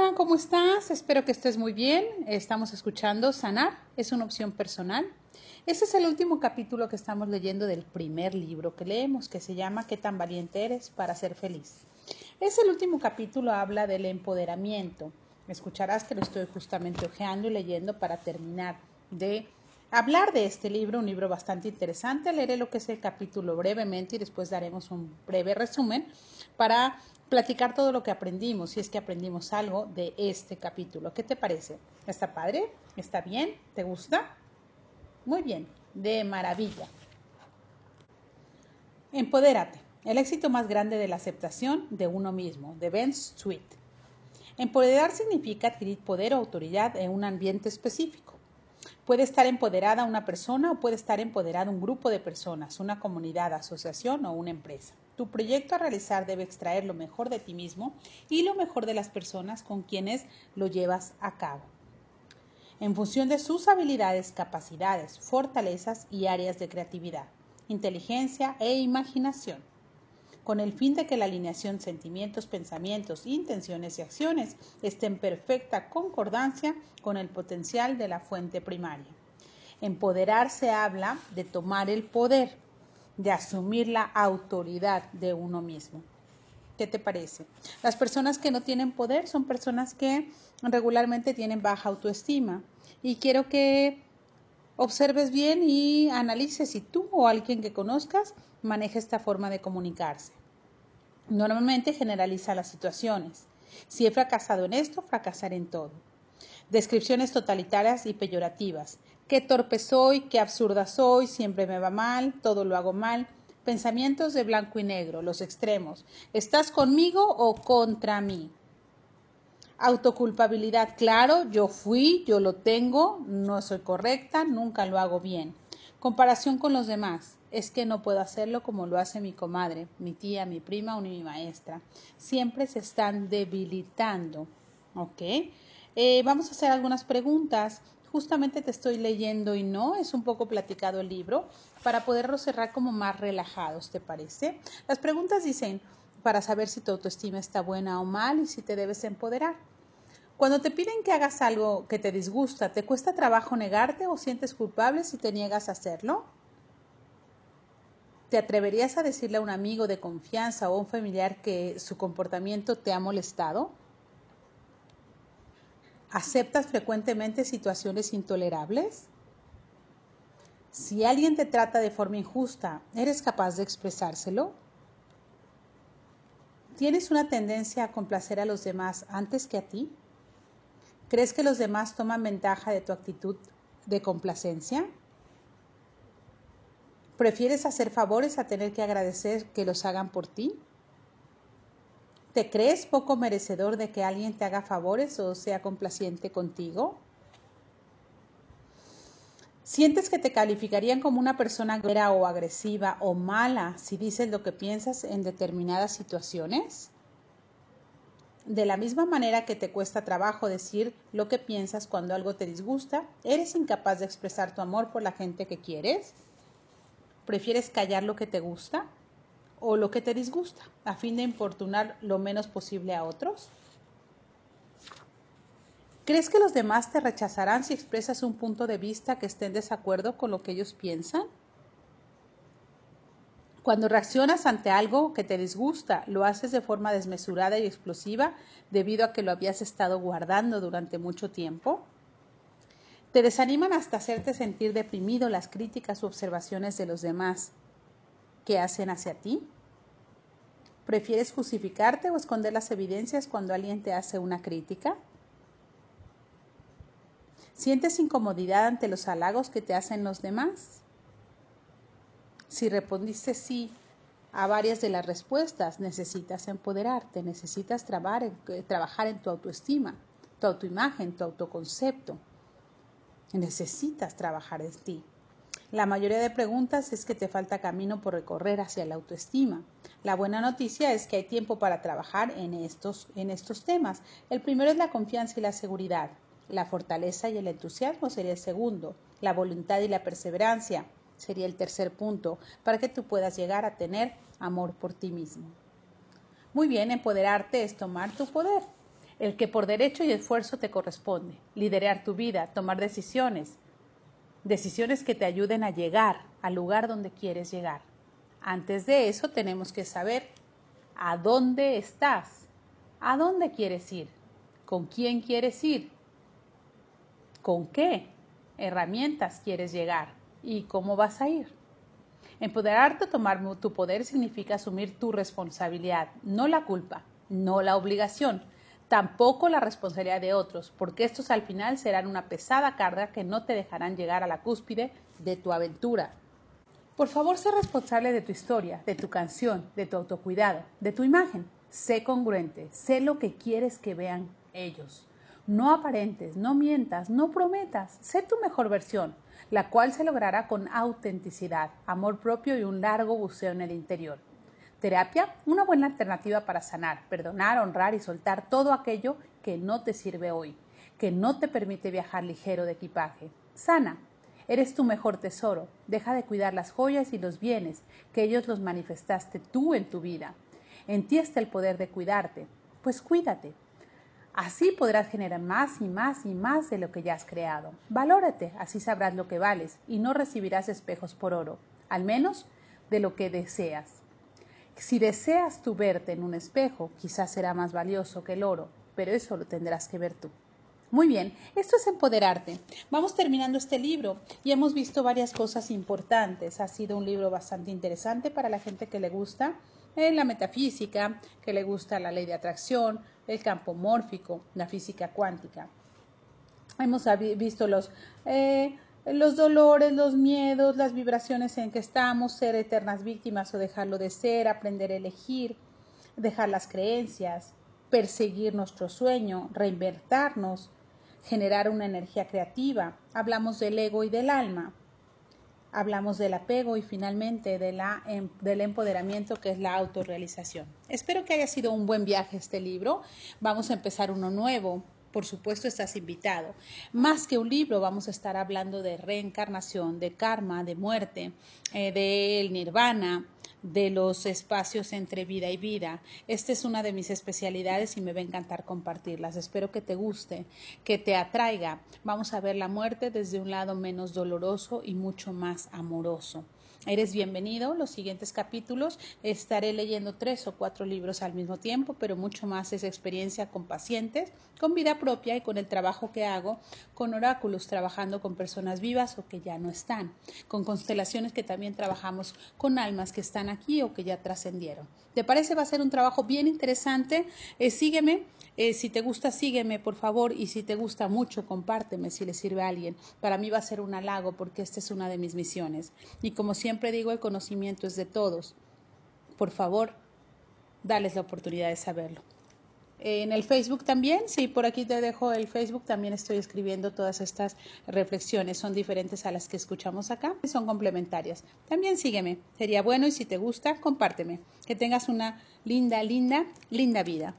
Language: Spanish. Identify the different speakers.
Speaker 1: Hola, ¿cómo estás? Espero que estés muy bien. Estamos escuchando Sanar, es una opción personal. Este es el último capítulo que estamos leyendo del primer libro que leemos, que se llama ¿Qué tan valiente eres para ser feliz? Es el último capítulo, habla del empoderamiento. Escucharás que lo estoy justamente ojeando y leyendo para terminar de hablar de este libro, un libro bastante interesante. Leeré lo que es el capítulo brevemente y después daremos un breve resumen para platicar todo lo que aprendimos, si es que aprendimos algo de este capítulo. ¿Qué te parece? ¿Está padre? ¿Está bien? ¿Te gusta? Muy bien, de maravilla. Empodérate. El éxito más grande de la aceptación de uno mismo, de Ben Sweet. Empoderar significa adquirir poder o autoridad en un ambiente específico. Puede estar empoderada una persona o puede estar empoderada un grupo de personas, una comunidad, asociación o una empresa. Tu proyecto a realizar debe extraer lo mejor de ti mismo y lo mejor de las personas con quienes lo llevas a cabo, en función de sus habilidades, capacidades, fortalezas y áreas de creatividad, inteligencia e imaginación con el fin de que la alineación sentimientos, pensamientos, intenciones y acciones esté en perfecta concordancia con el potencial de la fuente primaria. Empoderarse habla de tomar el poder, de asumir la autoridad de uno mismo. ¿Qué te parece? Las personas que no tienen poder son personas que regularmente tienen baja autoestima. Y quiero que observes bien y analices si tú o alguien que conozcas maneja esta forma de comunicarse. Normalmente generaliza las situaciones. Si he fracasado en esto, fracasaré en todo. Descripciones totalitarias y peyorativas. Qué torpe soy, qué absurda soy, siempre me va mal, todo lo hago mal. Pensamientos de blanco y negro, los extremos. ¿Estás conmigo o contra mí? Autoculpabilidad, claro, yo fui, yo lo tengo, no soy correcta, nunca lo hago bien. Comparación con los demás. Es que no puedo hacerlo como lo hace mi comadre, mi tía, mi prima o mi maestra. Siempre se están debilitando. ¿Ok? Eh, vamos a hacer algunas preguntas. Justamente te estoy leyendo y no, es un poco platicado el libro, para poderlo cerrar como más relajados, ¿te parece? Las preguntas dicen, para saber si tu autoestima está buena o mal y si te debes empoderar. Cuando te piden que hagas algo que te disgusta, ¿te cuesta trabajo negarte o sientes culpable si te niegas a hacerlo? ¿Te atreverías a decirle a un amigo de confianza o a un familiar que su comportamiento te ha molestado? ¿Aceptas frecuentemente situaciones intolerables? Si alguien te trata de forma injusta, ¿eres capaz de expresárselo? ¿Tienes una tendencia a complacer a los demás antes que a ti? ¿Crees que los demás toman ventaja de tu actitud de complacencia? ¿Prefieres hacer favores a tener que agradecer que los hagan por ti? ¿Te crees poco merecedor de que alguien te haga favores o sea complaciente contigo? ¿Sientes que te calificarían como una persona grera o agresiva o mala si dices lo que piensas en determinadas situaciones? De la misma manera que te cuesta trabajo decir lo que piensas cuando algo te disgusta, ¿eres incapaz de expresar tu amor por la gente que quieres? ¿Prefieres callar lo que te gusta o lo que te disgusta a fin de importunar lo menos posible a otros? ¿Crees que los demás te rechazarán si expresas un punto de vista que esté en desacuerdo con lo que ellos piensan? Cuando reaccionas ante algo que te disgusta, lo haces de forma desmesurada y explosiva debido a que lo habías estado guardando durante mucho tiempo. Te desaniman hasta hacerte sentir deprimido las críticas u observaciones de los demás que hacen hacia ti. ¿Prefieres justificarte o esconder las evidencias cuando alguien te hace una crítica? ¿Sientes incomodidad ante los halagos que te hacen los demás? Si respondiste sí a varias de las respuestas, necesitas empoderarte, necesitas eh, trabajar en tu autoestima, tu autoimagen, tu autoconcepto. Necesitas trabajar en ti. La mayoría de preguntas es que te falta camino por recorrer hacia la autoestima. La buena noticia es que hay tiempo para trabajar en estos, en estos temas. El primero es la confianza y la seguridad. La fortaleza y el entusiasmo sería el segundo. La voluntad y la perseverancia sería el tercer punto, para que tú puedas llegar a tener amor por ti mismo. Muy bien, empoderarte es tomar tu poder. el que por derecho y esfuerzo te corresponde, liderar tu vida, tomar decisiones, decisiones que te ayuden a llegar al lugar donde quieres llegar. Antes de eso tenemos que saber a dónde estás, a dónde quieres ir, con quién quieres ir, con qué herramientas quieres llegar y cómo vas a ir. Empoderarte o tomar tu poder significa asumir tu responsabilidad, no la culpa, no la obligación, tampoco la responsabilidad de otros, porque estos al final serán una pesada carga que no te dejarán llegar a la cúspide de tu aventura. Por favor, sé responsable de tu historia, de tu canción, de tu autocuidado, de tu imagen. Sé congruente, sé lo que quieres que vean ellos. No aparentes, no mientas, no prometas, sé tu mejor versión, la cual se logrará con autenticidad, amor propio y un largo buceo en el interior. Terapia, una buena alternativa para sanar, perdonar, honrar y soltar todo aquello que no te sirve hoy, que no te permite viajar ligero de equipaje. Sana. Eres tu mejor tesoro. Deja de cuidar las joyas y los bienes, que ellos los manifestaste tú en tu vida. En ti está el poder de cuidarte. Pues cuídate. Así podrás generar más y más y más de lo que ya has creado. Valórate, así sabrás lo que vales y no recibirás espejos por oro, al menos de lo que deseas. Si deseas tu verte en un espejo, quizás será más valioso que el oro, pero eso lo tendrás que ver tú. Muy bien, esto es empoderarte. Vamos terminando este libro y hemos visto varias cosas importantes. Ha sido un libro bastante interesante para la gente que le gusta eh, la metafísica, que le gusta la ley de atracción, el campo mórfico, la física cuántica. Hemos visto los eh, los dolores, los miedos, las vibraciones en que estamos, ser eternas víctimas o dejarlo de ser, aprender a elegir, dejar las creencias, perseguir nuestro sueño, reinvertirnos, generar una energía creativa. Hablamos del ego y del alma. Hablamos del apego y finalmente de la, em, del empoderamiento que es la autorrealización. Espero que haya sido un buen viaje este libro. Vamos a empezar uno nuevo por supuesto estás invitado. Más que un libro, vamos a estar hablando de reencarnación, de karma, de muerte, eh, del nirvana, de los espacios entre vida y vida. Esta es una de mis especialidades y me va a encantar compartirlas. Espero que te guste, que te atraiga. Vamos a ver la muerte desde un lado menos doloroso y mucho más amoroso. Eres bienvenido. Los siguientes capítulos estaré leyendo tres o cuatro libros al mismo tiempo, pero mucho más es experiencia con pacientes, con vida propia y con el trabajo que hago con oráculos, trabajando con personas vivas o que ya no están, con constelaciones que también trabajamos con almas que están aquí o que ya trascendieron. ¿Te parece? Va a ser un trabajo bien interesante. Eh, sígueme. Eh, si te gusta, sígueme, por favor. Y si te gusta mucho, compárteme si le sirve a alguien. Para mí va a ser un halago porque esta es una de mis misiones. Y como siempre digo, el conocimiento es de todos. Por favor, dales la oportunidad de saberlo. En el Facebook también, sí, por aquí te dejo el Facebook, también estoy escribiendo todas estas reflexiones, son diferentes a las que escuchamos acá, son complementarias. También sígueme, sería bueno y si te gusta, compárteme. Que tengas una linda, linda, linda vida.